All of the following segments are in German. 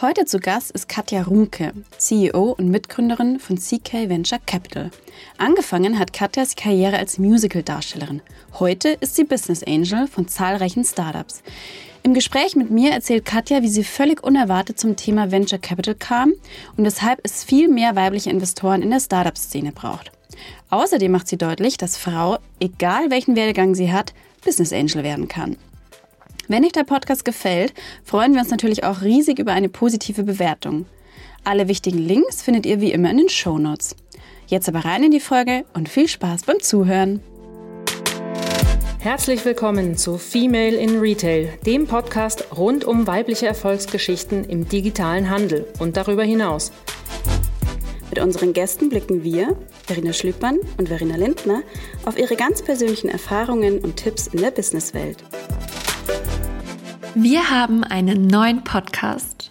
Heute zu Gast ist Katja Runke, CEO und Mitgründerin von CK Venture Capital. Angefangen hat Katjas Karriere als Musical-Darstellerin. Heute ist sie Business Angel von zahlreichen Startups. Im Gespräch mit mir erzählt Katja, wie sie völlig unerwartet zum Thema Venture Capital kam und weshalb es viel mehr weibliche Investoren in der Startup-Szene braucht. Außerdem macht sie deutlich, dass Frau, egal welchen Werdegang sie hat, Business Angel werden kann. Wenn euch der Podcast gefällt, freuen wir uns natürlich auch riesig über eine positive Bewertung. Alle wichtigen Links findet ihr wie immer in den Show Notes. Jetzt aber rein in die Folge und viel Spaß beim Zuhören. Herzlich willkommen zu Female in Retail, dem Podcast rund um weibliche Erfolgsgeschichten im digitalen Handel und darüber hinaus. Mit unseren Gästen blicken wir, Verena Schlüppmann und Verena Lindner, auf ihre ganz persönlichen Erfahrungen und Tipps in der Businesswelt. Wir haben einen neuen Podcast.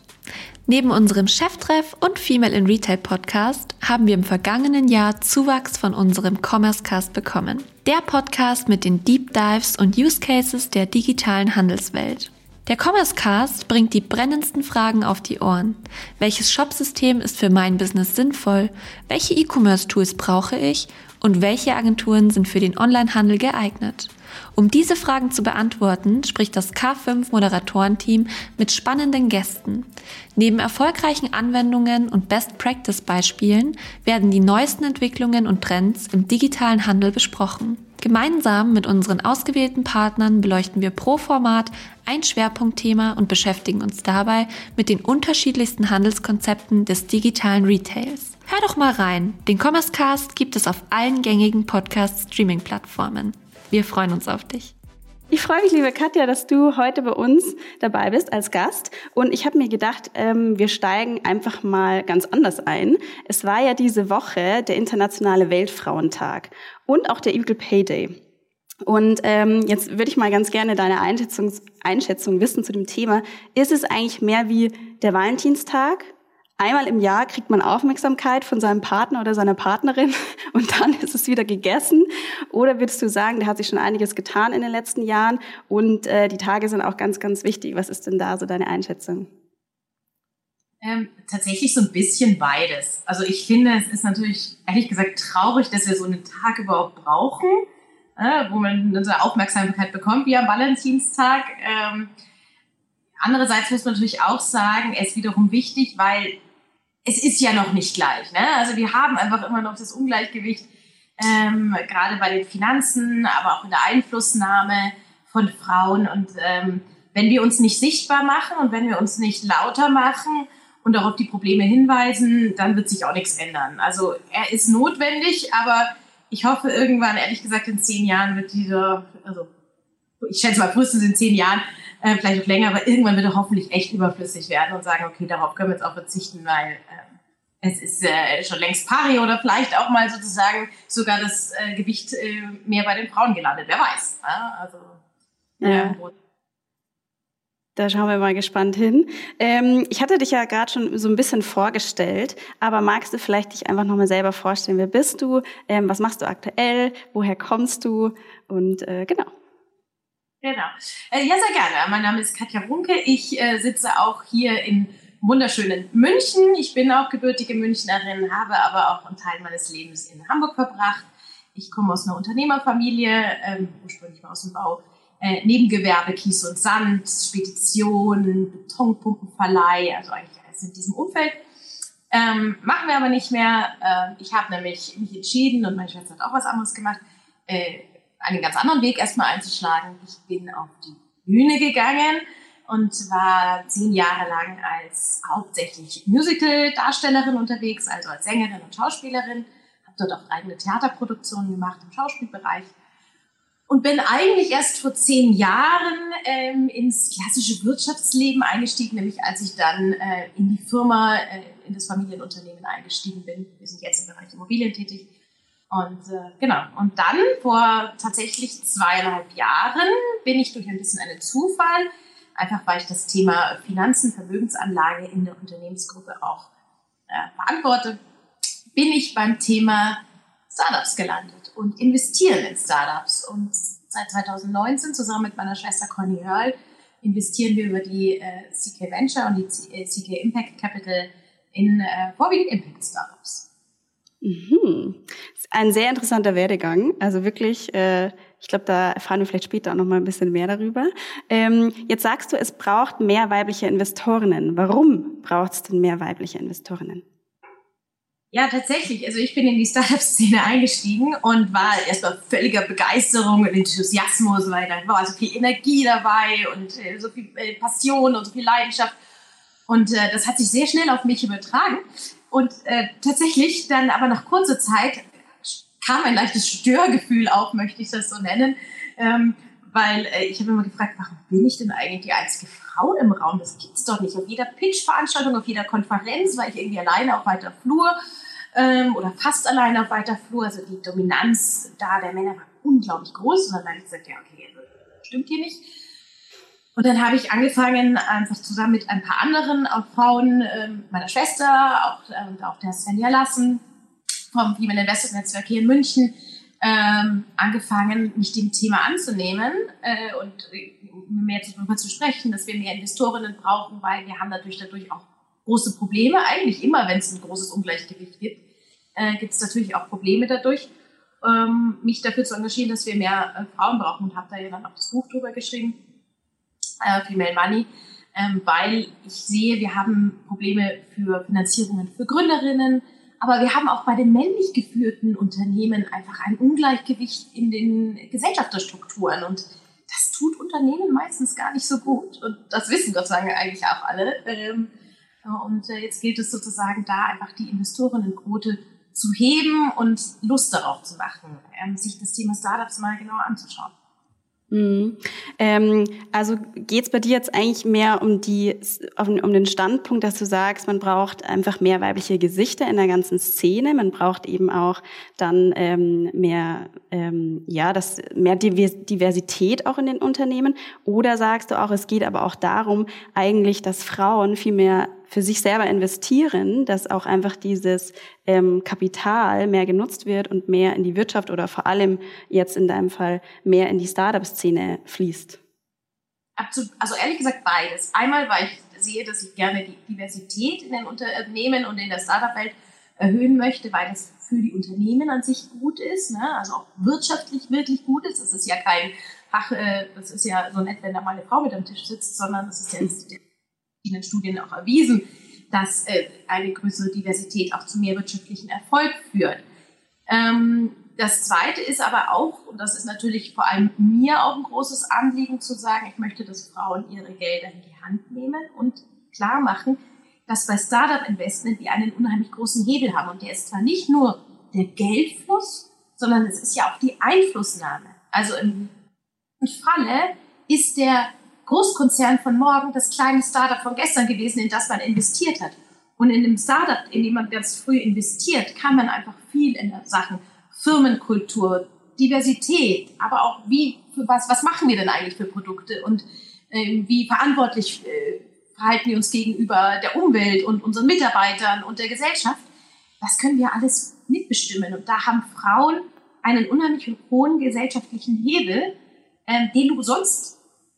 Neben unserem Cheftreff und Female in Retail Podcast haben wir im vergangenen Jahr Zuwachs von unserem Commerce Cast bekommen. Der Podcast mit den Deep Dives und Use Cases der digitalen Handelswelt. Der Commerce Cast bringt die brennendsten Fragen auf die Ohren. Welches Shopsystem ist für mein Business sinnvoll? Welche E-Commerce Tools brauche ich? Und welche Agenturen sind für den Onlinehandel geeignet? Um diese Fragen zu beantworten, spricht das K5 Moderatorenteam mit spannenden Gästen. Neben erfolgreichen Anwendungen und Best Practice Beispielen werden die neuesten Entwicklungen und Trends im digitalen Handel besprochen. Gemeinsam mit unseren ausgewählten Partnern beleuchten wir pro Format ein Schwerpunktthema und beschäftigen uns dabei mit den unterschiedlichsten Handelskonzepten des digitalen Retails. Hör doch mal rein. Den Commerce Cast gibt es auf allen gängigen Podcast-Streaming-Plattformen. Wir freuen uns auf dich. Ich freue mich, liebe Katja, dass du heute bei uns dabei bist als Gast. Und ich habe mir gedacht, ähm, wir steigen einfach mal ganz anders ein. Es war ja diese Woche der internationale Weltfrauentag und auch der Equal Pay Day. Und ähm, jetzt würde ich mal ganz gerne deine Einschätzung, Einschätzung wissen zu dem Thema. Ist es eigentlich mehr wie der Valentinstag Einmal im Jahr kriegt man Aufmerksamkeit von seinem Partner oder seiner Partnerin und dann ist es wieder gegessen. Oder würdest du sagen, der hat sich schon einiges getan in den letzten Jahren und äh, die Tage sind auch ganz, ganz wichtig. Was ist denn da so deine Einschätzung? Ähm, tatsächlich so ein bisschen beides. Also ich finde, es ist natürlich ehrlich gesagt traurig, dass wir so einen Tag überhaupt brauchen, äh, wo man unsere Aufmerksamkeit bekommt, wie am Valentinstag. Ähm, andererseits muss man natürlich auch sagen, er ist wiederum wichtig, weil es ist ja noch nicht gleich. Ne? Also wir haben einfach immer noch das Ungleichgewicht, ähm, gerade bei den Finanzen, aber auch in der Einflussnahme von Frauen. Und ähm, wenn wir uns nicht sichtbar machen und wenn wir uns nicht lauter machen und auch auf die Probleme hinweisen, dann wird sich auch nichts ändern. Also er ist notwendig, aber ich hoffe irgendwann, ehrlich gesagt, in zehn Jahren wird dieser, also ich schätze mal frühestens in zehn Jahren, äh, vielleicht auch länger, aber irgendwann wird er hoffentlich echt überflüssig werden und sagen, okay, darauf können wir jetzt auch verzichten, weil äh, es ist äh, schon längst pari oder vielleicht auch mal sozusagen sogar das äh, Gewicht äh, mehr bei den Frauen gelandet, wer weiß. Ne? Also, ja. Da schauen wir mal gespannt hin. Ähm, ich hatte dich ja gerade schon so ein bisschen vorgestellt, aber magst du vielleicht dich einfach nochmal selber vorstellen? Wer bist du? Ähm, was machst du aktuell? Woher kommst du? Und äh, genau. Genau. Äh, ja, sehr gerne. Mein Name ist Katja Runke. Ich äh, sitze auch hier in wunderschönen München. Ich bin auch gebürtige Münchnerin, habe aber auch einen Teil meines Lebens in Hamburg verbracht. Ich komme aus einer Unternehmerfamilie, ähm, ursprünglich mal aus dem Bau. Äh, Nebengewerbe, Kies und Sand, Spedition, Betonpumpenverleih, also eigentlich alles in diesem Umfeld. Ähm, machen wir aber nicht mehr. Äh, ich habe nämlich mich entschieden und meine Schwester hat auch was anderes gemacht, äh, einen ganz anderen Weg erstmal einzuschlagen. Ich bin auf die Bühne gegangen und war zehn Jahre lang als hauptsächlich Musical-Darstellerin unterwegs, also als Sängerin und Schauspielerin. Habe dort auch eigene Theaterproduktionen gemacht im Schauspielbereich und bin eigentlich erst vor zehn Jahren ähm, ins klassische Wirtschaftsleben eingestiegen, nämlich als ich dann äh, in die Firma, äh, in das Familienunternehmen eingestiegen bin. Wir sind jetzt im Bereich Immobilien tätig und äh, genau, und dann vor tatsächlich zweieinhalb Jahren bin ich durch ein bisschen einen Zufall, einfach weil ich das Thema Finanzen, Vermögensanlage in der Unternehmensgruppe auch äh, verantworte, bin ich beim Thema Startups gelandet und investieren in Startups. Und seit 2019 zusammen mit meiner Schwester Conny Hörl investieren wir über die äh, CK Venture und die CK äh, Impact Capital in äh, vorwiegend Impact Startups. Mhm. Ein sehr interessanter Werdegang. Also wirklich, äh, ich glaube, da erfahren wir vielleicht später auch noch mal ein bisschen mehr darüber. Ähm, jetzt sagst du, es braucht mehr weibliche Investorinnen. Warum braucht es denn mehr weibliche Investorinnen? Ja, tatsächlich. Also ich bin in die Startup-Szene eingestiegen und war erstmal völliger Begeisterung und Enthusiasmus, weil da war so viel Energie dabei und äh, so viel äh, Passion und so viel Leidenschaft. Und äh, das hat sich sehr schnell auf mich übertragen. Und äh, tatsächlich dann aber nach kurzer Zeit kam ein leichtes Störgefühl auf, möchte ich das so nennen. Ähm, weil äh, ich habe immer gefragt, warum bin ich denn eigentlich die einzige Frau im Raum? Das gibt's doch nicht. Auf jeder Pitch-Veranstaltung, auf jeder Konferenz war ich irgendwie alleine auf weiter Flur ähm, oder fast alleine auf weiter Flur. Also die Dominanz da der Männer war unglaublich groß. Und dann habe ich gesagt, ja, okay, also, stimmt hier nicht. Und dann habe ich angefangen, einfach zusammen mit ein paar anderen, auch Frauen, ähm, meiner Schwester, auch, äh, und auch der Svenja Lassen vom Female Investment Netzwerk hier in München, ähm, angefangen, mich dem Thema anzunehmen äh, und äh, mehr darüber zu sprechen, dass wir mehr Investorinnen brauchen, weil wir haben natürlich dadurch auch große Probleme. Eigentlich immer, wenn es ein großes Ungleichgewicht gibt, äh, gibt es natürlich auch Probleme dadurch. Ähm, mich dafür zu engagieren, dass wir mehr äh, Frauen brauchen und habe da ja dann auch das Buch drüber geschrieben äh, Female Money, ähm, weil ich sehe, wir haben Probleme für Finanzierungen für Gründerinnen, aber wir haben auch bei den männlich geführten Unternehmen einfach ein Ungleichgewicht in den Gesellschafterstrukturen und das tut Unternehmen meistens gar nicht so gut und das wissen Gott sei Dank eigentlich auch alle. Ähm, und äh, jetzt gilt es sozusagen da einfach die Investorinnenquote zu heben und Lust darauf zu machen, ähm, sich das Thema Startups mal genauer anzuschauen. Mhm. Ähm, also geht's bei dir jetzt eigentlich mehr um die um, den Standpunkt, dass du sagst, man braucht einfach mehr weibliche Gesichter in der ganzen Szene, man braucht eben auch dann ähm, mehr ähm, ja das mehr Diversität auch in den Unternehmen, oder sagst du auch, es geht aber auch darum, eigentlich, dass Frauen viel mehr für sich selber investieren, dass auch einfach dieses ähm, Kapital mehr genutzt wird und mehr in die Wirtschaft oder vor allem jetzt in deinem Fall mehr in die Startup-Szene fließt? Also ehrlich gesagt beides. Einmal, weil ich sehe, dass ich gerne die Diversität in den Unternehmen und in der Startup-Welt erhöhen möchte, weil das für die Unternehmen an sich gut ist, ne? also auch wirtschaftlich wirklich gut ist. Das ist ja kein Fach, äh, das ist ja so nett, wenn da mal eine Frau mit am Tisch sitzt, sondern das ist ja verschiedenen Studien auch erwiesen, dass äh, eine größere Diversität auch zu mehr wirtschaftlichen Erfolg führt. Ähm, das Zweite ist aber auch, und das ist natürlich vor allem mir auch ein großes Anliegen zu sagen, ich möchte, dass Frauen ihre Gelder in die Hand nehmen und klar machen, dass bei Startup Investment wir einen unheimlich großen Hebel haben. Und der ist zwar nicht nur der Geldfluss, sondern es ist ja auch die Einflussnahme. Also im Falle ist der Großkonzern von morgen das kleine Startup von gestern gewesen, in das man investiert hat. Und in dem Startup, in dem man ganz früh investiert, kann man einfach viel in Sachen Firmenkultur, Diversität, aber auch wie, für was, was machen wir denn eigentlich für Produkte und äh, wie verantwortlich äh, verhalten wir uns gegenüber der Umwelt und unseren Mitarbeitern und der Gesellschaft. Das können wir alles mitbestimmen. Und da haben Frauen einen unheimlich hohen gesellschaftlichen Hebel, äh, den du sonst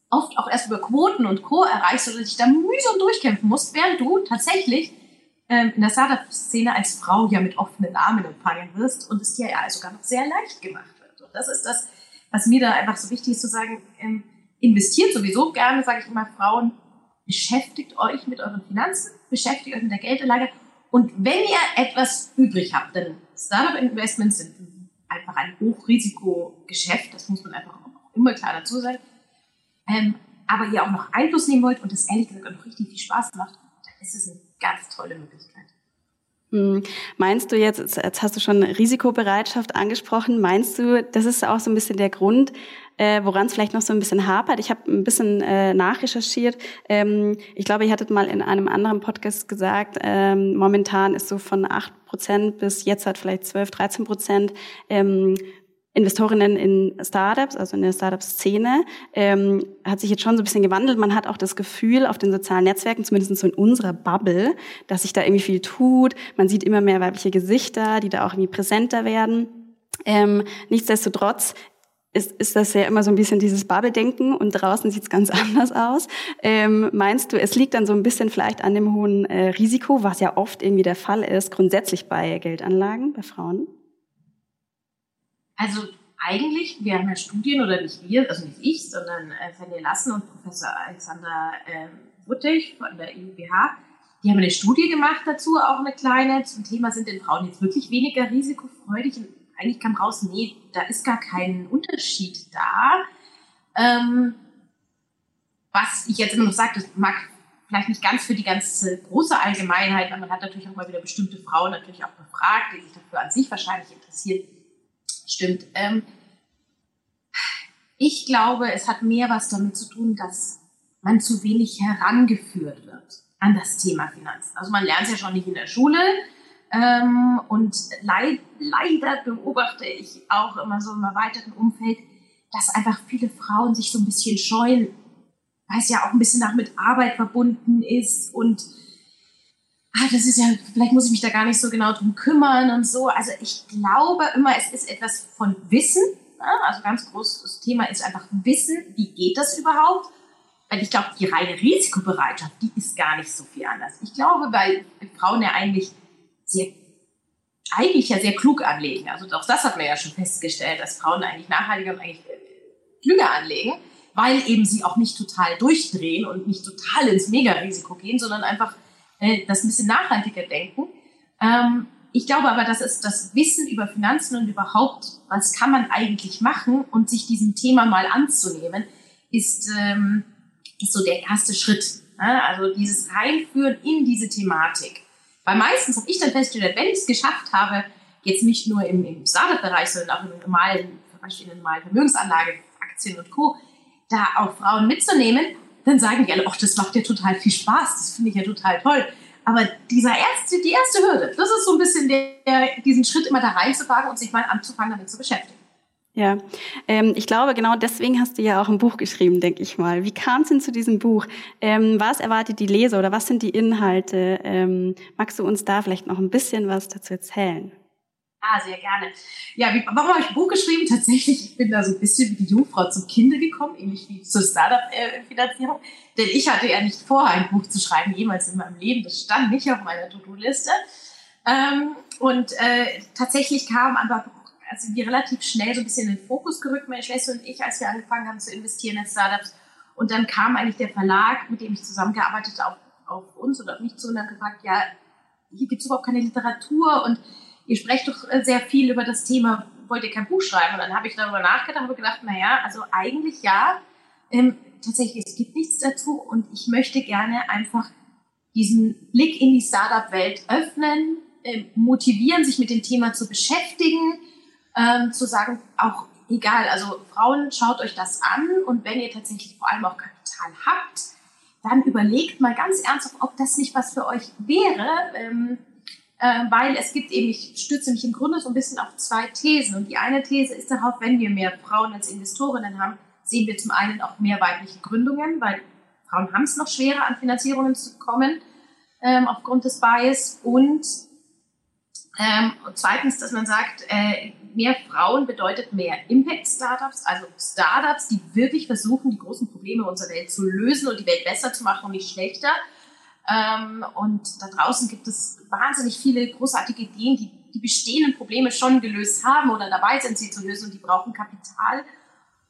oft auch erst über Quoten und Co. erreichst oder dich da mühsam durchkämpfen musst, während du tatsächlich ähm, in der Startup-Szene als Frau ja mit offenen Armen empfangen wirst und es dir ja sogar noch sehr leicht gemacht wird. Und das ist das, was mir da einfach so wichtig ist zu sagen, ähm, investiert sowieso gerne, sage ich immer, Frauen, beschäftigt euch mit euren Finanzen, beschäftigt euch mit der Geldanlage und wenn ihr etwas übrig habt, denn Startup-Investments sind einfach ein Hochrisikogeschäft, das muss man einfach auch immer klar dazu sagen, ähm, aber ihr auch noch Einfluss nehmen wollt und es ehrlich gesagt auch noch richtig viel Spaß macht, dann ist es eine ganz tolle Möglichkeit. Hm. Meinst du jetzt, jetzt hast du schon Risikobereitschaft angesprochen, meinst du, das ist auch so ein bisschen der Grund, äh, woran es vielleicht noch so ein bisschen hapert? Ich habe ein bisschen äh, nachrecherchiert. Ähm, ich glaube, ihr hattet mal in einem anderen Podcast gesagt, ähm, momentan ist so von acht Prozent bis jetzt hat vielleicht 12, 13 Prozent ähm, Investorinnen in Startups, also in der Startup-Szene, ähm, hat sich jetzt schon so ein bisschen gewandelt. Man hat auch das Gefühl auf den sozialen Netzwerken, zumindest so in unserer Bubble, dass sich da irgendwie viel tut. Man sieht immer mehr weibliche Gesichter, die da auch irgendwie präsenter werden. Ähm, nichtsdestotrotz ist, ist das ja immer so ein bisschen dieses Bubble-Denken und draußen sieht es ganz anders aus. Ähm, meinst du, es liegt dann so ein bisschen vielleicht an dem hohen äh, Risiko, was ja oft irgendwie der Fall ist, grundsätzlich bei Geldanlagen, bei Frauen? Also eigentlich, wir haben ja Studien, oder nicht wir, also nicht ich, sondern äh, Fanny Lassen und Professor Alexander äh, Wuttig von der IUBH, die haben eine Studie gemacht dazu, auch eine kleine, zum Thema, sind denn Frauen jetzt wirklich weniger risikofreudig? Und eigentlich kam raus, nee, da ist gar kein Unterschied da. Ähm, was ich jetzt immer noch sage, das mag vielleicht nicht ganz für die ganze große Allgemeinheit, aber man hat natürlich auch mal wieder bestimmte Frauen natürlich auch befragt, die sich dafür an sich wahrscheinlich interessieren. Stimmt. Ähm, ich glaube, es hat mehr was damit zu tun, dass man zu wenig herangeführt wird an das Thema Finanzen. Also man lernt es ja schon nicht in der Schule, ähm, und leid, leider beobachte ich auch immer so im erweiterten Umfeld, dass einfach viele Frauen sich so ein bisschen scheuen, weil es ja auch ein bisschen nach mit Arbeit verbunden ist und ah, das ist ja, vielleicht muss ich mich da gar nicht so genau drum kümmern und so. Also ich glaube immer, es ist etwas von Wissen. Ne? Also ganz großes Thema ist einfach Wissen, wie geht das überhaupt? Weil ich glaube, die reine Risikobereitschaft, die ist gar nicht so viel anders. Ich glaube, weil Frauen ja eigentlich sehr, eigentlich ja sehr klug anlegen. Also auch das hat man ja schon festgestellt, dass Frauen eigentlich nachhaltiger und eigentlich äh, klüger anlegen, weil eben sie auch nicht total durchdrehen und nicht total ins Mega-Risiko gehen, sondern einfach äh, das ein bisschen nachhaltiger denken. Ähm, ich glaube aber, dass es das Wissen über Finanzen und überhaupt, was kann man eigentlich machen und sich diesem Thema mal anzunehmen, ist, ähm, ist so der erste Schritt. Ne? Also dieses Reinführen in diese Thematik. Weil meistens habe ich dann festgestellt, wenn ich es geschafft habe, jetzt nicht nur im, im Startup-Bereich, sondern auch im normalen, zum Beispiel in normalen Vermögensanlage, Aktien und Co., da auch Frauen mitzunehmen, dann sagen die alle, ach, das macht ja total viel Spaß, das finde ich ja total toll. Aber dieser erste, die erste Hürde, das ist so ein bisschen der, diesen Schritt immer da reinzuwagen und sich mal anzufangen, damit zu beschäftigen. Ja, ähm, ich glaube, genau deswegen hast du ja auch ein Buch geschrieben, denke ich mal. Wie kam es denn zu diesem Buch? Ähm, was erwartet die Leser oder was sind die Inhalte? Ähm, magst du uns da vielleicht noch ein bisschen was dazu erzählen? Ah, sehr gerne. Ja, wie, warum habe ich ein Buch geschrieben? Tatsächlich, ich bin da so ein bisschen wie die Jungfrau zum Kinde gekommen, ähnlich wie zur Startup-Finanzierung. Denn ich hatte ja nicht vor, ein Buch zu schreiben, jemals in meinem Leben. Das stand nicht auf meiner To-Do-Liste. Ähm, und äh, tatsächlich kam aber also wir relativ schnell so ein bisschen in den Fokus gerückt, meine Schwester und ich, als wir angefangen haben zu investieren in Startups. Und dann kam eigentlich der Verlag, mit dem ich zusammengearbeitet habe, auf, auf uns oder auf mich zu und hat gefragt, ja, hier gibt es überhaupt keine Literatur und ihr sprecht doch äh, sehr viel über das Thema, wollt ihr kein Buch schreiben? Und dann habe ich darüber nachgedacht, habe gedacht, naja, also eigentlich ja, ähm, tatsächlich, es gibt nichts dazu und ich möchte gerne einfach diesen Blick in die Startup-Welt öffnen, äh, motivieren, sich mit dem Thema zu beschäftigen, ähm, zu sagen, auch egal, also Frauen, schaut euch das an und wenn ihr tatsächlich vor allem auch Kapital habt, dann überlegt mal ganz ernsthaft, ob das nicht was für euch wäre, ähm, äh, weil es gibt eben, ich stütze mich im Grunde so ein bisschen auf zwei Thesen und die eine These ist darauf, wenn wir mehr Frauen als Investorinnen haben, sehen wir zum einen auch mehr weibliche Gründungen, weil Frauen haben es noch schwerer, an Finanzierungen zu kommen ähm, aufgrund des Bias und ähm, und zweitens, dass man sagt, äh, mehr Frauen bedeutet mehr Impact-Startups, also Startups, die wirklich versuchen, die großen Probleme unserer Welt zu lösen und die Welt besser zu machen und nicht schlechter. Ähm, und da draußen gibt es wahnsinnig viele großartige Ideen, die die bestehenden Probleme schon gelöst haben oder dabei sind, sie zu lösen und die brauchen Kapital.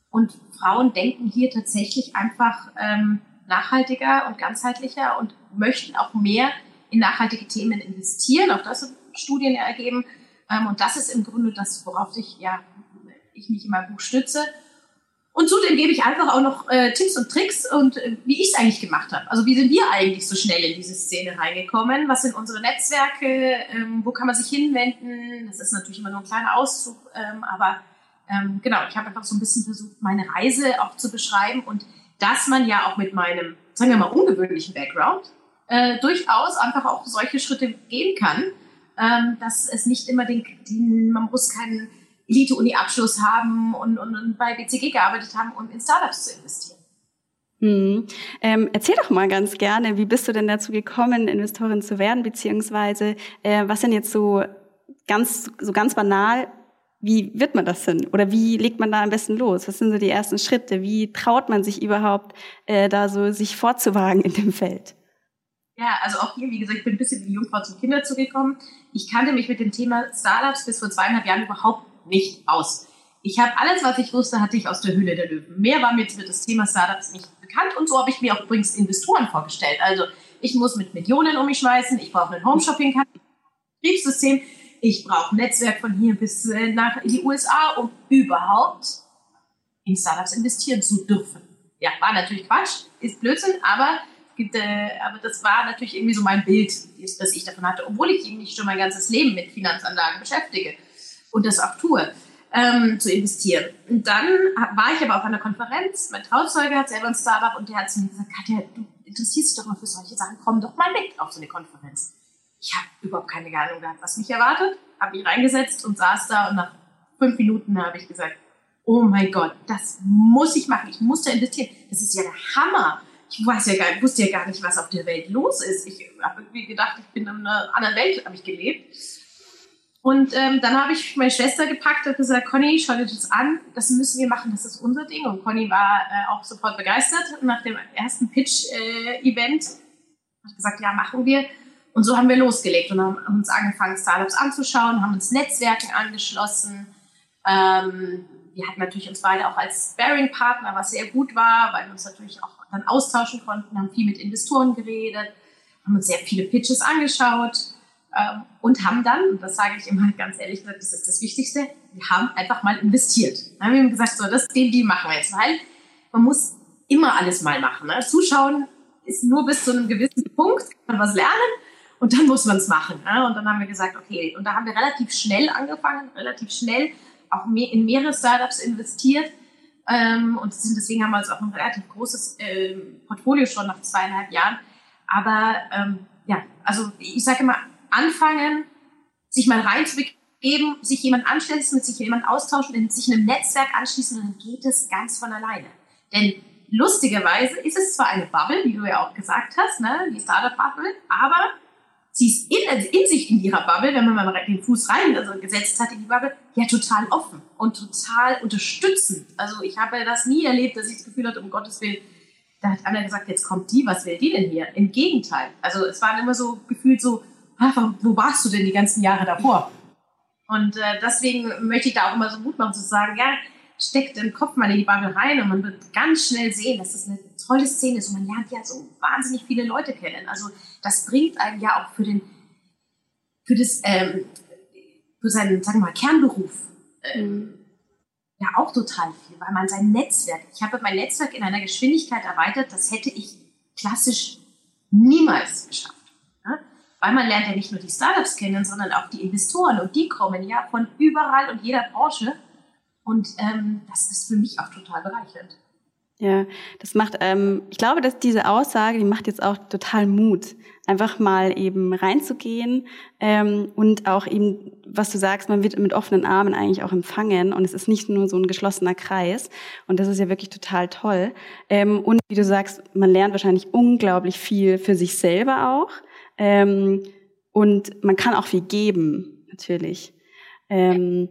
Und Frauen denken hier tatsächlich einfach ähm, nachhaltiger und ganzheitlicher und möchten auch mehr in nachhaltige Themen investieren. Auch das sind Studien ergeben. Ähm, und das ist im Grunde das, worauf ich, ja, ich mich in meinem Buch stütze. Und zudem gebe ich einfach auch noch äh, Tipps und Tricks und äh, wie ich es eigentlich gemacht habe. Also wie sind wir eigentlich so schnell in diese Szene reingekommen? Was sind unsere Netzwerke? Ähm, wo kann man sich hinwenden? Das ist natürlich immer nur ein kleiner Auszug, ähm, aber ähm, genau, ich habe einfach so ein bisschen versucht, meine Reise auch zu beschreiben und dass man ja auch mit meinem, sagen wir mal, ungewöhnlichen Background äh, durchaus einfach auch solche Schritte gehen kann ähm, dass es nicht immer den, den man muss keinen Elite-Uni-Abschluss haben und, und, und bei BCG gearbeitet haben, um in Startups zu investieren. Hm. Ähm, erzähl doch mal ganz gerne, wie bist du denn dazu gekommen, Investorin zu werden, beziehungsweise äh, was sind jetzt so ganz, so ganz banal wie wird man das denn? Oder wie legt man da am besten los? Was sind so die ersten Schritte? Wie traut man sich überhaupt, äh, da so sich vorzuwagen in dem Feld? Ja, also auch hier, wie gesagt, ich bin ein bisschen wie Jungfrau zum Kinder zugekommen. Ich kannte mich mit dem Thema Startups bis vor zweieinhalb Jahren überhaupt nicht aus. Ich habe alles, was ich wusste, hatte ich aus der Höhle der Löwen. Mehr war mir mit das Thema Startups nicht bekannt und so habe ich mir auch übrigens Investoren vorgestellt. Also ich muss mit Millionen um mich schmeißen, ich brauche ein Home Shopping Betriebssystem, ich brauche ein Netzwerk von hier bis äh, nach in die USA, um überhaupt in Startups investieren zu dürfen. Ja, war natürlich Quatsch, ist Blödsinn, aber gibt, äh, aber das war natürlich irgendwie so mein Bild, das ich davon hatte, obwohl ich mich schon mein ganzes Leben mit Finanzanlagen beschäftige und das auch tue, ähm, zu investieren. Und dann war ich aber auf einer Konferenz, mein Trauzeuge hat selber ein Startup und der hat zu mir gesagt, Katja, du interessierst dich doch mal für solche Sachen, komm doch mal mit auf so eine Konferenz. Ich habe überhaupt keine Ahnung gehabt, was mich erwartet, habe mich reingesetzt und saß da und nach fünf Minuten habe ich gesagt, oh mein Gott, das muss ich machen, ich muss da investieren, das ist ja der Hammer ich weiß ja gar, wusste ja gar nicht, was auf der Welt los ist. Ich habe irgendwie gedacht, ich bin in einer anderen Welt, habe ich gelebt. Und ähm, dann habe ich meine Schwester gepackt und gesagt, Conny, schau dir das an, das müssen wir machen, das ist unser Ding. Und Conny war äh, auch sofort begeistert. Nach dem ersten Pitch-Event äh, ich gesagt, ja, machen wir. Und so haben wir losgelegt und haben uns angefangen, Startups anzuschauen, haben uns Netzwerken angeschlossen. Ähm, wir hatten natürlich uns beide auch als Sparing-Partner, was sehr gut war, weil wir uns natürlich auch dann austauschen konnten, haben viel mit Investoren geredet, haben uns sehr viele Pitches angeschaut und haben dann, das sage ich immer ganz ehrlich, das ist das Wichtigste, wir haben einfach mal investiert. Dann haben wir gesagt, so, das, den, die machen wir jetzt, weil man muss immer alles mal machen. Ne? Zuschauen ist nur bis zu einem gewissen Punkt, kann man was lernen und dann muss man es machen. Ne? Und dann haben wir gesagt, okay, und da haben wir relativ schnell angefangen, relativ schnell auch in mehrere Startups investiert ähm, und deswegen haben wir jetzt auch ein relativ großes ähm, Portfolio schon nach zweieinhalb Jahren. Aber ähm, ja, also ich sage immer, anfangen, sich mal reinzubegeben, sich jemand anschließen, mit sich jemand austauschen, sich einem Netzwerk anschließen dann geht es ganz von alleine. Denn lustigerweise ist es zwar eine Bubble, wie du ja auch gesagt hast, ne, die Startup-Bubble, aber sie ist in, also in sich in ihrer Bubble, wenn man mal den Fuß rein also gesetzt hat in die Bubble, ja total offen und total unterstützend. Also ich habe das nie erlebt, dass ich das Gefühl hatte, um Gottes Willen, da hat einer gesagt, jetzt kommt die, was will die denn hier? Im Gegenteil. Also es war immer so gefühlt so, wo warst du denn die ganzen Jahre davor? Und äh, deswegen möchte ich da auch immer so Mut machen zu sagen, ja, steckt im Kopf mal in die Bubble rein und man wird ganz schnell sehen, dass das eine tolle Szene ist und man lernt ja so wahnsinnig viele Leute kennen. Also das bringt einem ja auch für den, für das, ähm, für seinen, sagen wir mal, Kernberuf ähm, ja auch total viel, weil man sein Netzwerk, ich habe mein Netzwerk in einer Geschwindigkeit erweitert, das hätte ich klassisch niemals geschafft. Weil man lernt ja nicht nur die Startups kennen, sondern auch die Investoren und die kommen ja von überall und jeder Branche und ähm, das ist für mich auch total bereichernd. Ja, das macht, ähm, ich glaube, dass diese Aussage, die macht jetzt auch total Mut, einfach mal eben reinzugehen ähm, und auch eben, was du sagst, man wird mit offenen Armen eigentlich auch empfangen und es ist nicht nur so ein geschlossener Kreis und das ist ja wirklich total toll. Ähm, und wie du sagst, man lernt wahrscheinlich unglaublich viel für sich selber auch ähm, und man kann auch viel geben, natürlich. Ähm,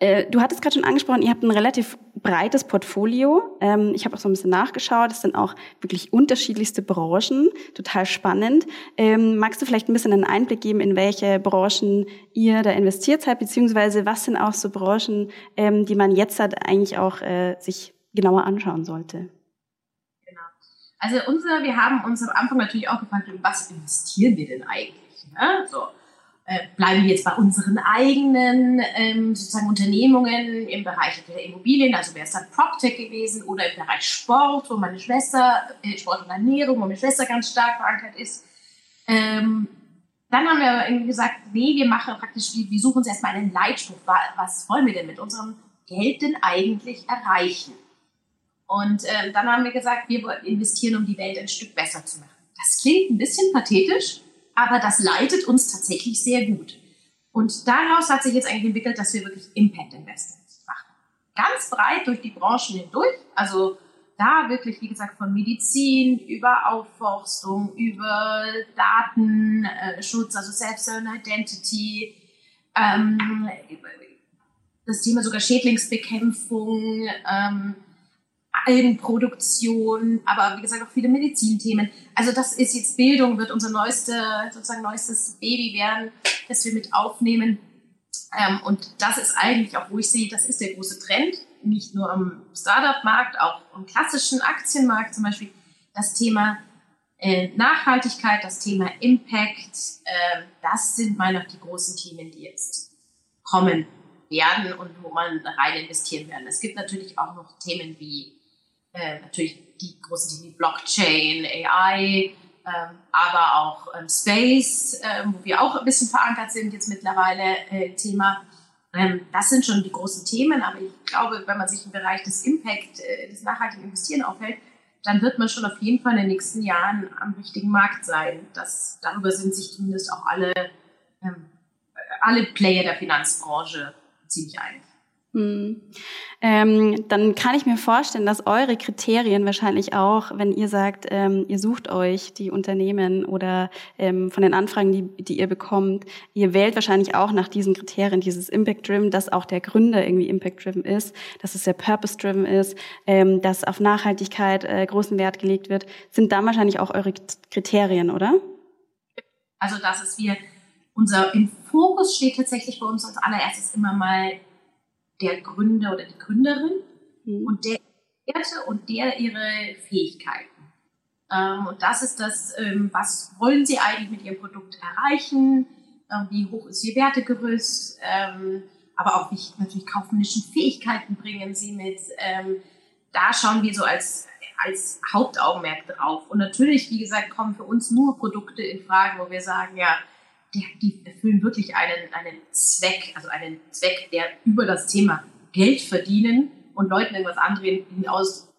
äh, du hattest gerade schon angesprochen, ihr habt ein relativ breites Portfolio. Ähm, ich habe auch so ein bisschen nachgeschaut. Es sind auch wirklich unterschiedlichste Branchen. Total spannend. Ähm, magst du vielleicht ein bisschen einen Einblick geben, in welche Branchen ihr da investiert seid, beziehungsweise was sind auch so Branchen, ähm, die man jetzt halt eigentlich auch äh, sich genauer anschauen sollte? Also unser, wir haben uns am Anfang natürlich auch gefragt, was investieren wir denn eigentlich? Ne? So äh, bleiben wir jetzt bei unseren eigenen ähm, sozusagen Unternehmungen im Bereich der Immobilien, also wäre es dann PropTech gewesen oder im Bereich Sport, wo meine Schwester, äh, Sport und Ernährung, wo meine Schwester ganz stark verankert ist. Ähm, dann haben wir irgendwie gesagt, nee, wir machen praktisch, wir suchen uns erstmal einen Leitspruch. Was wollen wir denn mit unserem Geld denn eigentlich erreichen? Und ähm, dann haben wir gesagt, wir investieren, um die Welt ein Stück besser zu machen. Das klingt ein bisschen pathetisch, aber das leitet uns tatsächlich sehr gut. Und daraus hat sich jetzt eigentlich entwickelt, dass wir wirklich Impact Investments machen. Ganz breit durch die Branchen hindurch, also da wirklich, wie gesagt, von Medizin über Aufforstung, über Datenschutz, also Self-Certain Identity, ähm, das Thema sogar Schädlingsbekämpfung, ähm, Algenproduktion, aber wie gesagt auch viele Medizinthemen. Also das ist jetzt Bildung, wird unser neueste, sozusagen neuestes Baby werden, das wir mit aufnehmen. Ähm, und das ist eigentlich auch, wo ich sehe, das ist der große Trend, nicht nur am Startup-Markt, auch im klassischen Aktienmarkt zum Beispiel, das Thema äh, Nachhaltigkeit, das Thema Impact, äh, das sind meiner die großen Themen, die jetzt kommen werden und wo man rein investieren werden. Es gibt natürlich auch noch Themen wie äh, natürlich die großen Themen wie Blockchain, AI, ähm, aber auch ähm, Space, äh, wo wir auch ein bisschen verankert sind jetzt mittlerweile äh, Thema. Ähm, das sind schon die großen Themen, aber ich glaube, wenn man sich im Bereich des Impact, äh, des nachhaltigen Investieren aufhält, dann wird man schon auf jeden Fall in den nächsten Jahren am richtigen Markt sein. Das, darüber sind sich zumindest auch alle, ähm, alle Player der Finanzbranche ziemlich einig. Hm. Ähm, dann kann ich mir vorstellen, dass eure Kriterien wahrscheinlich auch, wenn ihr sagt, ähm, ihr sucht euch die Unternehmen oder ähm, von den Anfragen, die, die ihr bekommt, ihr wählt wahrscheinlich auch nach diesen Kriterien, dieses Impact-Driven, dass auch der Gründer irgendwie Impact-Driven ist, dass es sehr Purpose-Driven ist, ähm, dass auf Nachhaltigkeit äh, großen Wert gelegt wird, sind da wahrscheinlich auch eure Kriterien, oder? Also, dass es wir, unser, im Fokus steht tatsächlich bei uns als allererstes immer mal der Gründer oder die Gründerin mhm. und der Werte und der ihre Fähigkeiten. Ähm, und das ist das, ähm, was wollen sie eigentlich mit ihrem Produkt erreichen, ähm, wie hoch ist ihr Wertegerüst, ähm, aber auch welche natürlich kaufmännischen Fähigkeiten bringen sie mit. Da schauen wir so als, als Hauptaugenmerk drauf. Und natürlich, wie gesagt, kommen für uns nur Produkte in Frage, wo wir sagen, ja, die, die erfüllen wirklich einen, einen Zweck, also einen Zweck, der über das Thema Geld verdienen und Leuten irgendwas andrehen hinaus,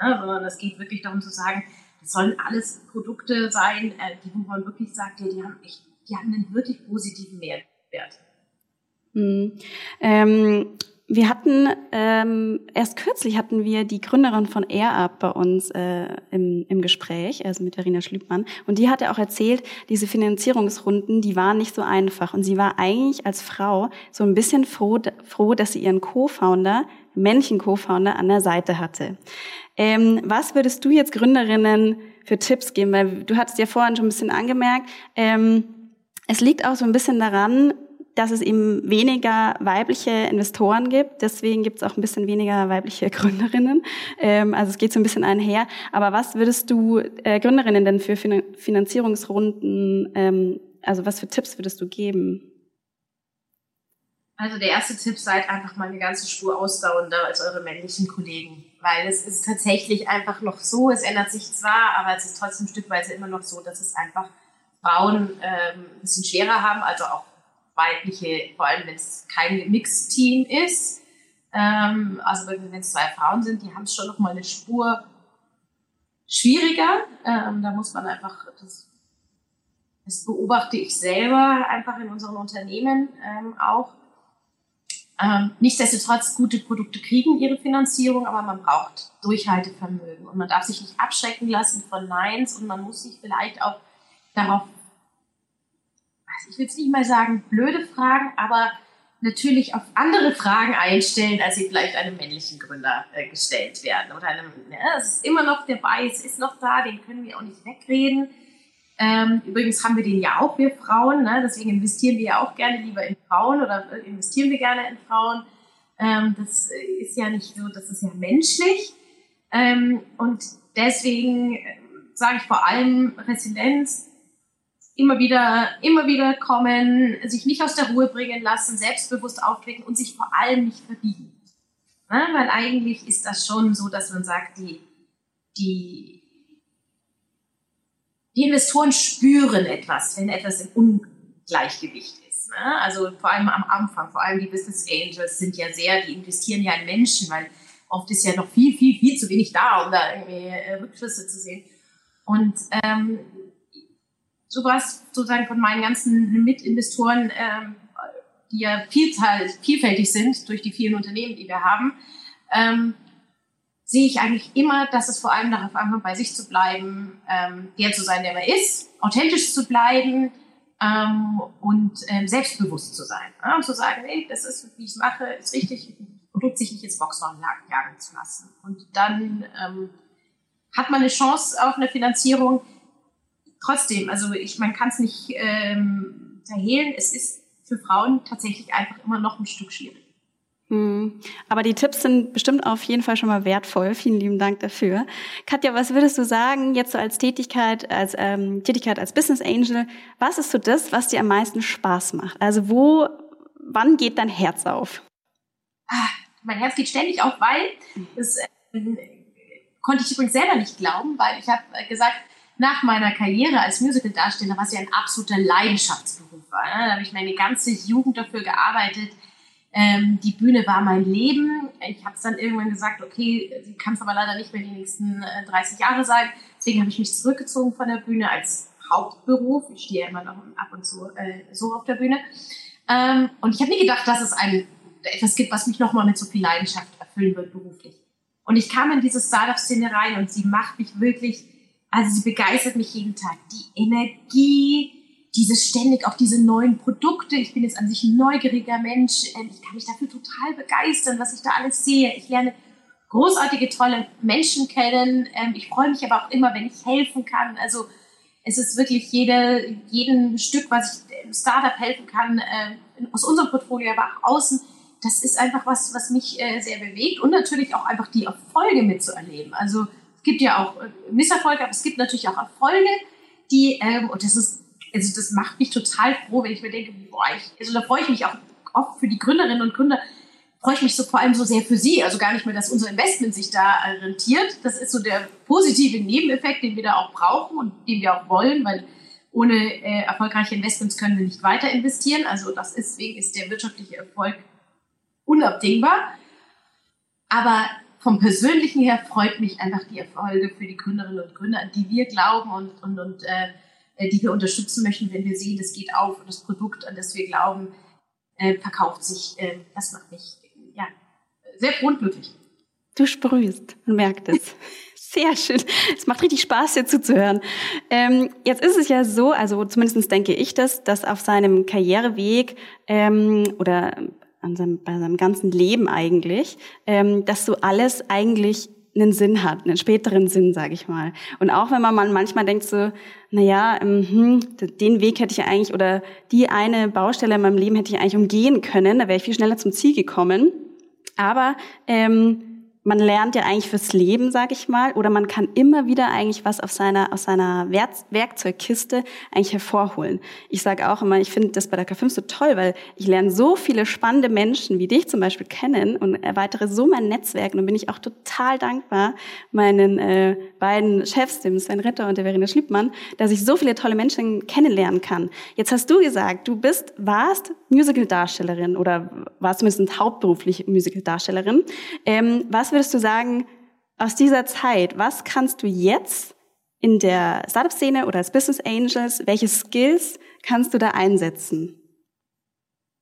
ne, sondern es geht wirklich darum zu sagen, das sollen alles Produkte sein, äh, die, wo man wirklich sagt, die haben echt, die haben einen wirklich positiven Mehrwert. Hm. Ähm, wir hatten ähm, erst kürzlich hatten wir die Gründerin von AirUp bei uns äh, im, im Gespräch, also mit Verena Schlübmann, und die hatte auch erzählt, diese Finanzierungsrunden, die waren nicht so einfach und sie war eigentlich als Frau so ein bisschen froh, froh dass sie ihren Co-Founder, männlichen Co-Founder an der Seite hatte. Ähm, was würdest du jetzt Gründerinnen für Tipps geben? Weil du hattest ja vorhin schon ein bisschen angemerkt, ähm, es liegt auch so ein bisschen daran, dass es eben weniger weibliche Investoren gibt. Deswegen gibt es auch ein bisschen weniger weibliche Gründerinnen. Ähm, also es geht so ein bisschen einher. Aber was würdest du äh, Gründerinnen denn für fin Finanzierungsrunden, ähm, also was für Tipps würdest du geben? Also der erste Tipp, seid einfach mal eine ganze Spur ausdauernder als eure männlichen Kollegen. Weil es ist tatsächlich einfach noch so, es ändert sich zwar, aber es ist trotzdem stückweise immer noch so, dass es einfach Frauen ähm, ein bisschen schwerer haben, also auch weibliche, vor allem wenn es kein Mixteam ist. Ähm, also wenn es zwei Frauen sind, die haben es schon noch mal eine Spur schwieriger. Ähm, da muss man einfach, das, das beobachte ich selber einfach in unseren Unternehmen ähm, auch. Ähm, nichtsdestotrotz, gute Produkte kriegen ihre Finanzierung, aber man braucht Durchhaltevermögen und man darf sich nicht abschrecken lassen von Neins und man muss sich vielleicht auch darauf ich will es nicht mal sagen, blöde Fragen, aber natürlich auf andere Fragen einstellen, als sie vielleicht einem männlichen Gründer äh, gestellt werden. Oder einem, ne, es ist immer noch dabei, es ist noch da, den können wir auch nicht wegreden. Ähm, übrigens haben wir den ja auch, wir Frauen, ne? deswegen investieren wir ja auch gerne lieber in Frauen oder äh, investieren wir gerne in Frauen. Ähm, das äh, ist ja nicht so, das ist ja menschlich. Ähm, und deswegen äh, sage ich vor allem Resilienz, immer wieder, immer wieder kommen, sich nicht aus der Ruhe bringen lassen, selbstbewusst auftreten und sich vor allem nicht verbiegen. Ja, weil eigentlich ist das schon so, dass man sagt, die, die, die Investoren spüren etwas, wenn etwas im Ungleichgewicht ist. Ne? Also vor allem am Anfang, vor allem die Business Angels sind ja sehr, die investieren ja in Menschen, weil oft ist ja noch viel, viel, viel zu wenig da, um da irgendwie äh, Rückschlüsse zu sehen. Und ähm, sowas sozusagen von meinen ganzen Mitinvestoren, ähm, die ja vielzahl, vielfältig sind durch die vielen Unternehmen, die wir haben, ähm, sehe ich eigentlich immer, dass es vor allem darauf ankommt, bei sich zu bleiben, ähm, der zu sein, der man ist, authentisch zu bleiben, ähm, und ähm, selbstbewusst zu sein. Ja, und zu sagen, hey, das ist, wie ich es mache, ist richtig, Produkt sich nicht ins Boxhorn jagen zu lassen. Und dann ähm, hat man eine Chance auf eine Finanzierung. Trotzdem, also ich, man kann es nicht ähm, verhehlen, es ist für Frauen tatsächlich einfach immer noch ein Stück schwierig. Hm. Aber die Tipps sind bestimmt auf jeden Fall schon mal wertvoll. Vielen lieben Dank dafür. Katja, was würdest du sagen jetzt so als Tätigkeit, als ähm, Tätigkeit als Business Angel? Was ist so das, was dir am meisten Spaß macht? Also wo, wann geht dein Herz auf? Ah, mein Herz geht ständig auf, weil das äh, konnte ich übrigens selber nicht glauben, weil ich habe gesagt, nach meiner Karriere als Musical-Darsteller, was ja ein absoluter Leidenschaftsberuf war, ne? da habe ich meine ganze Jugend dafür gearbeitet, ähm, die Bühne war mein Leben. Ich habe es dann irgendwann gesagt, okay, sie kann es aber leider nicht mehr die nächsten äh, 30 Jahre sein. Deswegen habe ich mich zurückgezogen von der Bühne als Hauptberuf. Ich stehe immer noch ab und zu äh, so auf der Bühne. Ähm, und ich habe nie gedacht, dass es ein, etwas gibt, was mich nochmal mit so viel Leidenschaft erfüllen wird beruflich. Und ich kam in diese Startup-Szene rein und sie macht mich wirklich, also sie begeistert mich jeden Tag. Die Energie, dieses ständig auf diese neuen Produkte. Ich bin jetzt an sich ein neugieriger Mensch. Ähm, ich kann mich dafür total begeistern, was ich da alles sehe. Ich lerne großartige, tolle Menschen kennen. Ähm, ich freue mich aber auch immer, wenn ich helfen kann. Also es ist wirklich jede, jeden Stück, was ich im Startup helfen kann, ähm, aus unserem Portfolio, aber auch außen. Das ist einfach was, was mich äh, sehr bewegt und natürlich auch einfach die Erfolge mitzuerleben. Also gibt ja auch äh, Misserfolge, aber es gibt natürlich auch Erfolge, die, und das ist also das macht mich total froh, wenn ich mir denke, boah, ich, also da freue ich mich auch oft für die Gründerinnen und Gründer, freue ich mich so vor allem so sehr für sie. Also gar nicht mehr, dass unser Investment sich da äh, rentiert. Das ist so der positive Nebeneffekt, den wir da auch brauchen und den wir auch wollen, weil ohne äh, erfolgreiche Investments können wir nicht weiter investieren. Also das ist, deswegen ist der wirtschaftliche Erfolg unabdingbar. Aber vom Persönlichen her freut mich einfach die Erfolge für die Gründerinnen und Gründer, an die wir glauben und, und, und äh, äh, die wir unterstützen möchten, wenn wir sehen, das geht auf und das Produkt, an das wir glauben, äh, verkauft sich. Äh, das macht mich ja, sehr froh und glücklich. Du sprühst, man merkt es. Sehr schön. Es macht richtig Spaß, dir zuzuhören. Ähm, jetzt ist es ja so, also zumindest denke ich das, dass auf seinem Karriereweg ähm, oder an seinem, bei seinem ganzen Leben eigentlich, ähm, dass so alles eigentlich einen Sinn hat, einen späteren Sinn, sage ich mal. Und auch wenn man manchmal denkt so, na ja, hm, den Weg hätte ich eigentlich oder die eine Baustelle in meinem Leben hätte ich eigentlich umgehen können, da wäre ich viel schneller zum Ziel gekommen. Aber ähm, man lernt ja eigentlich fürs Leben, sag ich mal, oder man kann immer wieder eigentlich was auf seiner, aus seiner Werkzeugkiste eigentlich hervorholen. Ich sage auch immer, ich finde das bei der K5 so toll, weil ich lerne so viele spannende Menschen wie dich zum Beispiel kennen und erweitere so mein Netzwerk. Und bin ich auch total dankbar meinen äh, beiden Chefs, dem Sven Ritter und der Verena Schliebmann, dass ich so viele tolle Menschen kennenlernen kann. Jetzt hast du gesagt, du bist, warst Musical-Darstellerin oder warst zumindest hauptberuflich Musical-Darstellerin. Ähm, was würdest du sagen, aus dieser Zeit, was kannst du jetzt in der Startup-Szene oder als Business Angels, welche Skills kannst du da einsetzen?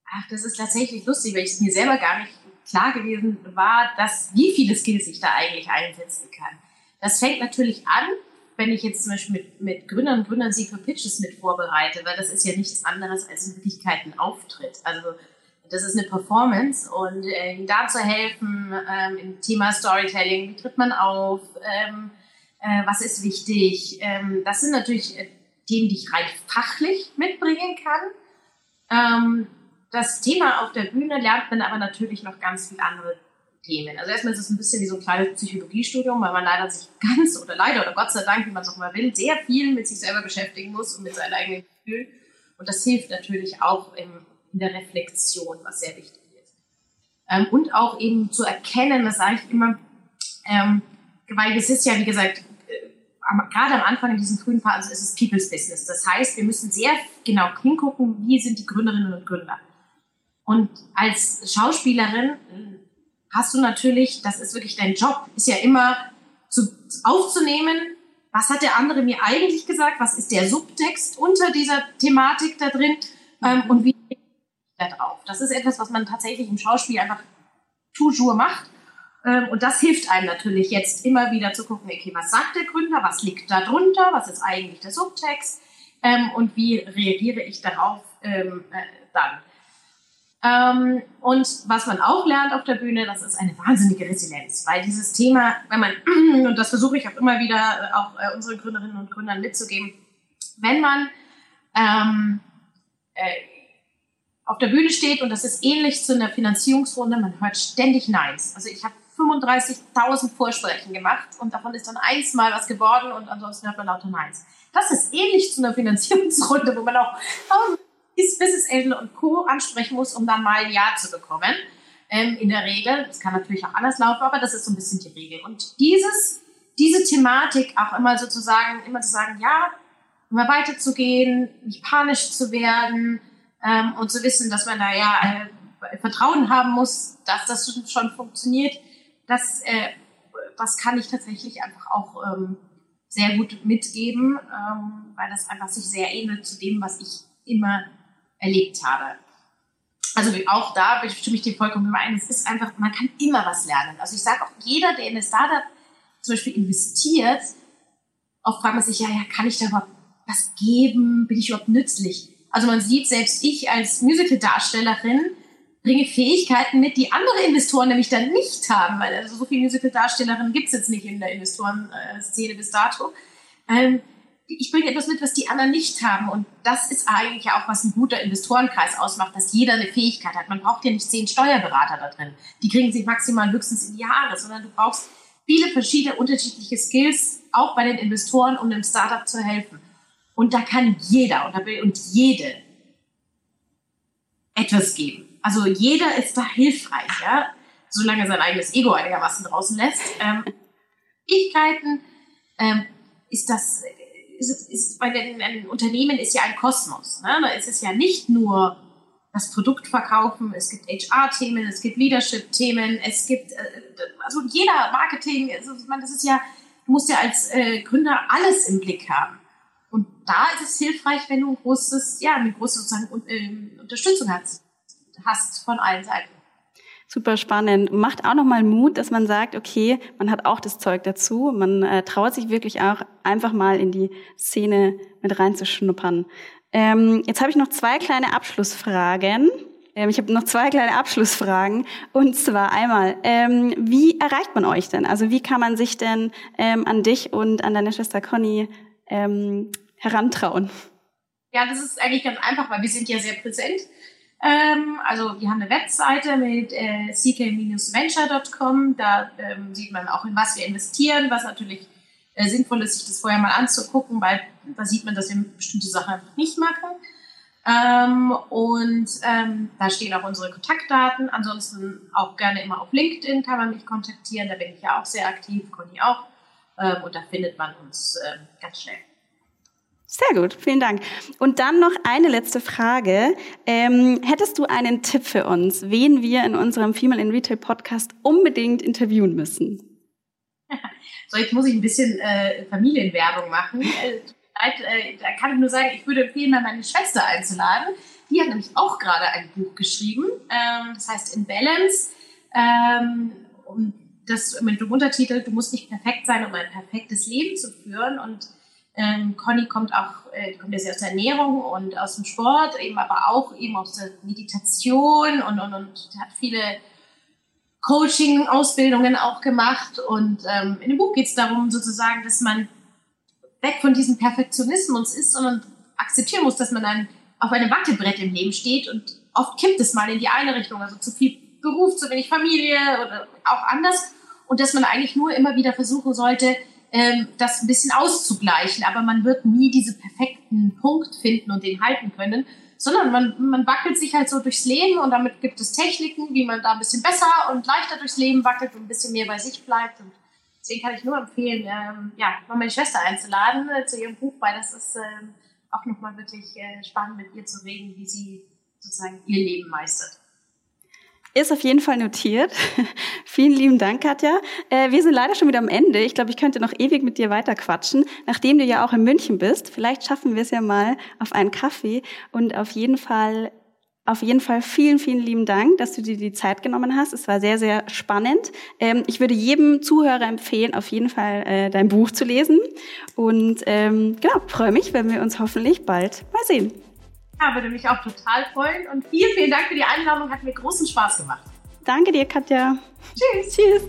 Ach, das ist tatsächlich lustig, weil es mir selber gar nicht klar gewesen war, dass, wie viele Skills ich da eigentlich einsetzen kann. Das fängt natürlich an, wenn ich jetzt zum Beispiel mit, mit Gründern und Gründern sie für Pitches mit vorbereite, weil das ist ja nichts anderes als ein Auftritt. Also das ist eine Performance und äh, da zu helfen ähm, im Thema Storytelling, wie tritt man auf, ähm, äh, was ist wichtig. Ähm, das sind natürlich äh, Themen, die ich rein fachlich mitbringen kann. Ähm, das Thema auf der Bühne lernt man aber natürlich noch ganz viele andere Themen. Also erstmal ist es ein bisschen wie so ein kleines Psychologiestudium, weil man leider sich ganz oder leider oder Gott sei Dank, wie man es auch mal will, sehr viel mit sich selber beschäftigen muss und mit seinen eigenen Gefühlen. Und das hilft natürlich auch im in der Reflexion, was sehr wichtig ist. Ähm, und auch eben zu erkennen, das sage ich immer, ähm, weil es ist ja, wie gesagt, äh, gerade am Anfang in diesem frühen Phase ist es People's Business. Das heißt, wir müssen sehr genau hingucken, wie sind die Gründerinnen und Gründer. Und als Schauspielerin hast du natürlich, das ist wirklich dein Job, ist ja immer zu, aufzunehmen, was hat der andere mir eigentlich gesagt, was ist der Subtext unter dieser Thematik da drin ähm, und wie da drauf. Das ist etwas, was man tatsächlich im Schauspiel einfach toujours macht. Ähm, und das hilft einem natürlich jetzt immer wieder zu gucken, okay, was sagt der Gründer, was liegt da drunter, was ist eigentlich der Subtext, ähm, und wie reagiere ich darauf ähm, äh, dann. Und was man auch lernt auf der Bühne, das ist eine wahnsinnige Resilienz, weil dieses Thema, wenn man, und das versuche ich auch immer wieder äh, auch äh, unseren Gründerinnen und Gründern mitzugeben, wenn man ähm, äh, auf der Bühne steht und das ist ähnlich zu einer Finanzierungsrunde, man hört ständig Neins. Also ich habe 35.000 Vorsprechen gemacht und davon ist dann eins mal was geworden und ansonsten hört man lauter Neins. Das ist ähnlich zu einer Finanzierungsrunde, wo man auch ist Business Angel und Co. ansprechen muss, um dann mal ein Ja zu bekommen. Ähm, in der Regel, das kann natürlich auch anders laufen, aber das ist so ein bisschen die Regel. Und dieses, diese Thematik auch immer sozusagen, immer zu sagen, ja, immer weiterzugehen, nicht panisch zu werden ähm, und zu wissen, dass man da ja äh, Vertrauen haben muss, dass das schon funktioniert, das, äh, das kann ich tatsächlich einfach auch ähm, sehr gut mitgeben, ähm, weil das einfach sich sehr ähnelt zu dem, was ich immer erlebt habe. Also auch da stimme ich dir vollkommen überein. Es ist einfach, man kann immer was lernen. Also ich sage auch, jeder, der in eine Startup zum Beispiel investiert, oft fragt man sich, ja, ja, kann ich da überhaupt was geben? Bin ich überhaupt nützlich? Also man sieht, selbst ich als Musical-Darstellerin bringe Fähigkeiten mit, die andere Investoren nämlich dann nicht haben, weil also so viele Musical-Darstellerinnen gibt es jetzt nicht in der Investoren-Szene bis dato. Ähm, ich bringe etwas mit, was die anderen nicht haben. Und das ist eigentlich auch, was ein guter Investorenkreis ausmacht, dass jeder eine Fähigkeit hat. Man braucht ja nicht zehn Steuerberater da drin. Die kriegen sich maximal höchstens in die Haare, sondern du brauchst viele verschiedene unterschiedliche Skills, auch bei den Investoren, um dem Startup zu helfen. Und da kann jeder und jede etwas geben. Also jeder ist da hilfreich, ja, solange sein eigenes Ego einigermaßen draußen lässt. Ähm, Fähigkeiten ähm, ist das ist, ist bei den, den Unternehmen ist ja ein Kosmos. Ne? Da ist es ja nicht nur das Produkt verkaufen, es gibt HR-Themen, es gibt Leadership-Themen, es gibt, äh, also jeder Marketing, also, man, das ist ja, du musst ja als äh, Gründer alles im Blick haben. Da ist es hilfreich, wenn du ein großes, ja, eine große sozusagen äh, Unterstützung hast, hast von allen Seiten. Super spannend. Macht auch nochmal Mut, dass man sagt, okay, man hat auch das Zeug dazu. Man äh, traut sich wirklich auch einfach mal in die Szene mit reinzuschnuppern. Ähm, jetzt habe ich noch zwei kleine Abschlussfragen. Ähm, ich habe noch zwei kleine Abschlussfragen. Und zwar einmal, ähm, wie erreicht man euch denn? Also wie kann man sich denn ähm, an dich und an deine Schwester Conny ähm, herantrauen? Ja, das ist eigentlich ganz einfach, weil wir sind ja sehr präsent. Ähm, also wir haben eine Webseite mit äh, ck-venture.com. Da ähm, sieht man auch, in was wir investieren, was natürlich äh, sinnvoll ist, sich das vorher mal anzugucken, weil da sieht man, dass wir bestimmte Sachen einfach nicht machen. Ähm, und ähm, da stehen auch unsere Kontaktdaten. Ansonsten auch gerne immer auf LinkedIn kann man mich kontaktieren. Da bin ich ja auch sehr aktiv, Conny auch. Ähm, und da findet man uns äh, ganz schnell. Sehr gut, vielen Dank. Und dann noch eine letzte Frage. Ähm, hättest du einen Tipp für uns, wen wir in unserem Female in Retail Podcast unbedingt interviewen müssen? So, jetzt muss ich ein bisschen äh, Familienwerbung machen. Äh, äh, da kann ich nur sagen, ich würde empfehlen, mal meine Schwester einzuladen. Die hat nämlich auch gerade ein Buch geschrieben. Ähm, das heißt In Balance. Ähm, und das mit dem Untertitel, du musst nicht perfekt sein, um ein perfektes Leben zu führen. Und ähm, Conny kommt auch, äh, kommt ja sehr aus der Ernährung und aus dem Sport, eben aber auch eben aus der Meditation und, und, und hat viele Coaching-Ausbildungen auch gemacht. Und ähm, in dem Buch geht es darum, sozusagen, dass man weg von diesem Perfektionismus ist, sondern akzeptieren muss, dass man dann auf einem Wattebrett im Leben steht und oft kippt es mal in die eine Richtung, also zu viel Beruf, zu wenig Familie oder auch anders. Und dass man eigentlich nur immer wieder versuchen sollte, ähm, das ein bisschen auszugleichen. Aber man wird nie diesen perfekten Punkt finden und den halten können, sondern man, man wackelt sich halt so durchs Leben und damit gibt es Techniken, wie man da ein bisschen besser und leichter durchs Leben wackelt und ein bisschen mehr bei sich bleibt. Und deswegen kann ich nur empfehlen, ähm, ja, mal meine Schwester einzuladen äh, zu ihrem Buch, weil das ist ähm, auch nochmal wirklich äh, spannend mit ihr zu reden, wie sie sozusagen ihr Leben meistert. Ist auf jeden Fall notiert. Vielen lieben Dank, Katja. Äh, wir sind leider schon wieder am Ende. Ich glaube, ich könnte noch ewig mit dir weiterquatschen, nachdem du ja auch in München bist. Vielleicht schaffen wir es ja mal auf einen Kaffee und auf jeden Fall Auf jeden Fall vielen, vielen lieben Dank, dass du dir die Zeit genommen hast. Es war sehr, sehr spannend. Ähm, ich würde jedem Zuhörer empfehlen, auf jeden Fall äh, dein Buch zu lesen. Und ähm, genau, freue mich, wenn wir uns hoffentlich bald mal sehen. Ja, würde mich auch total freuen. Und vielen, vielen Dank für die Einladung. Hat mir großen Spaß gemacht. Danke dir, Katja. Tschüss. Tschüss.